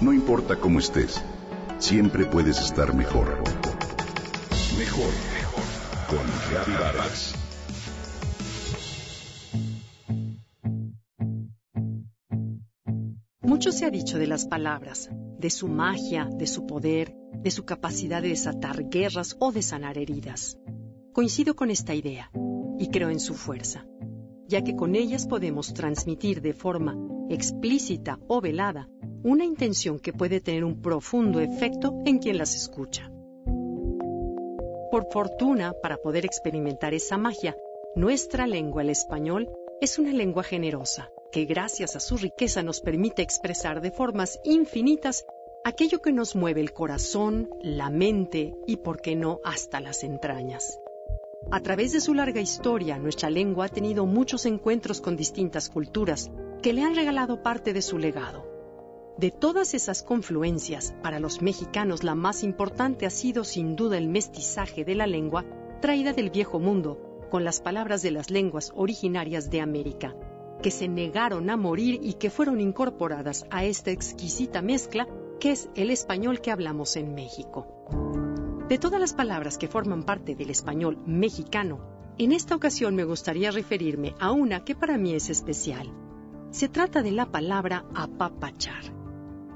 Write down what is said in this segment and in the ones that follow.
No importa cómo estés, siempre puedes estar mejor. Mejor, mejor. Con Vargas. Mucho se ha dicho de las palabras, de su magia, de su poder, de su capacidad de desatar guerras o de sanar heridas. Coincido con esta idea y creo en su fuerza, ya que con ellas podemos transmitir de forma explícita o velada una intención que puede tener un profundo efecto en quien las escucha. Por fortuna, para poder experimentar esa magia, nuestra lengua, el español, es una lengua generosa, que gracias a su riqueza nos permite expresar de formas infinitas aquello que nos mueve el corazón, la mente y, por qué no, hasta las entrañas. A través de su larga historia, nuestra lengua ha tenido muchos encuentros con distintas culturas que le han regalado parte de su legado. De todas esas confluencias, para los mexicanos la más importante ha sido sin duda el mestizaje de la lengua traída del viejo mundo, con las palabras de las lenguas originarias de América, que se negaron a morir y que fueron incorporadas a esta exquisita mezcla que es el español que hablamos en México. De todas las palabras que forman parte del español mexicano, en esta ocasión me gustaría referirme a una que para mí es especial. Se trata de la palabra apapachar.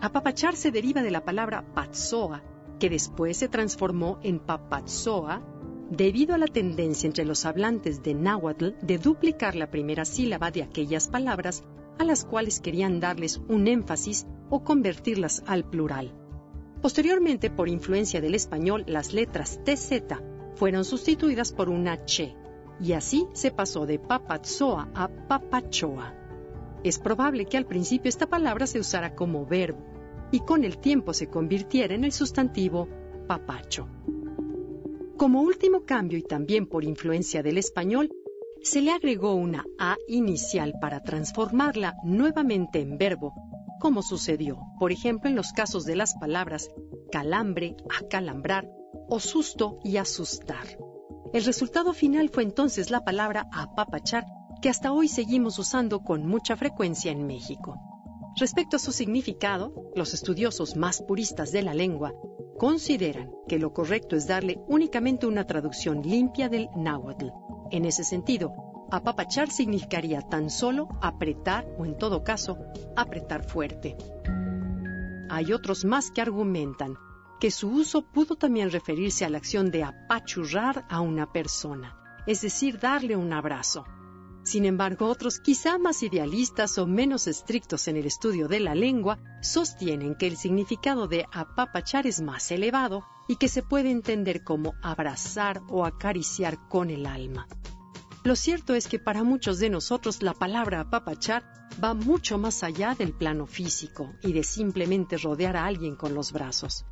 Apapachar se deriva de la palabra patzoa, que después se transformó en papatzoa debido a la tendencia entre los hablantes de náhuatl de duplicar la primera sílaba de aquellas palabras a las cuales querían darles un énfasis o convertirlas al plural. Posteriormente, por influencia del español, las letras TZ fueron sustituidas por una che, y así se pasó de papatzoa a papachoa. Es probable que al principio esta palabra se usara como verbo y con el tiempo se convirtiera en el sustantivo papacho. Como último cambio y también por influencia del español, se le agregó una A inicial para transformarla nuevamente en verbo como sucedió, por ejemplo, en los casos de las palabras calambre, acalambrar o susto y asustar. El resultado final fue entonces la palabra apapachar, que hasta hoy seguimos usando con mucha frecuencia en México. Respecto a su significado, los estudiosos más puristas de la lengua consideran que lo correcto es darle únicamente una traducción limpia del náhuatl. En ese sentido, Apapachar significaría tan solo apretar o en todo caso apretar fuerte. Hay otros más que argumentan que su uso pudo también referirse a la acción de apachurrar a una persona, es decir, darle un abrazo. Sin embargo, otros, quizá más idealistas o menos estrictos en el estudio de la lengua, sostienen que el significado de apapachar es más elevado y que se puede entender como abrazar o acariciar con el alma. Lo cierto es que para muchos de nosotros la palabra apapachar va mucho más allá del plano físico y de simplemente rodear a alguien con los brazos.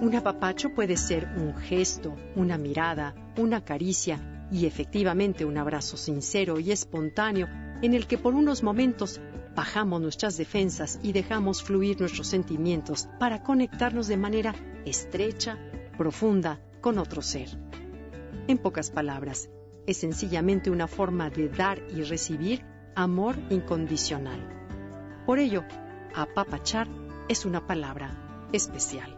Un apapacho puede ser un gesto, una mirada, una caricia y efectivamente un abrazo sincero y espontáneo en el que por unos momentos bajamos nuestras defensas y dejamos fluir nuestros sentimientos para conectarnos de manera estrecha, profunda con otro ser. En pocas palabras, es sencillamente una forma de dar y recibir amor incondicional. Por ello, apapachar es una palabra especial.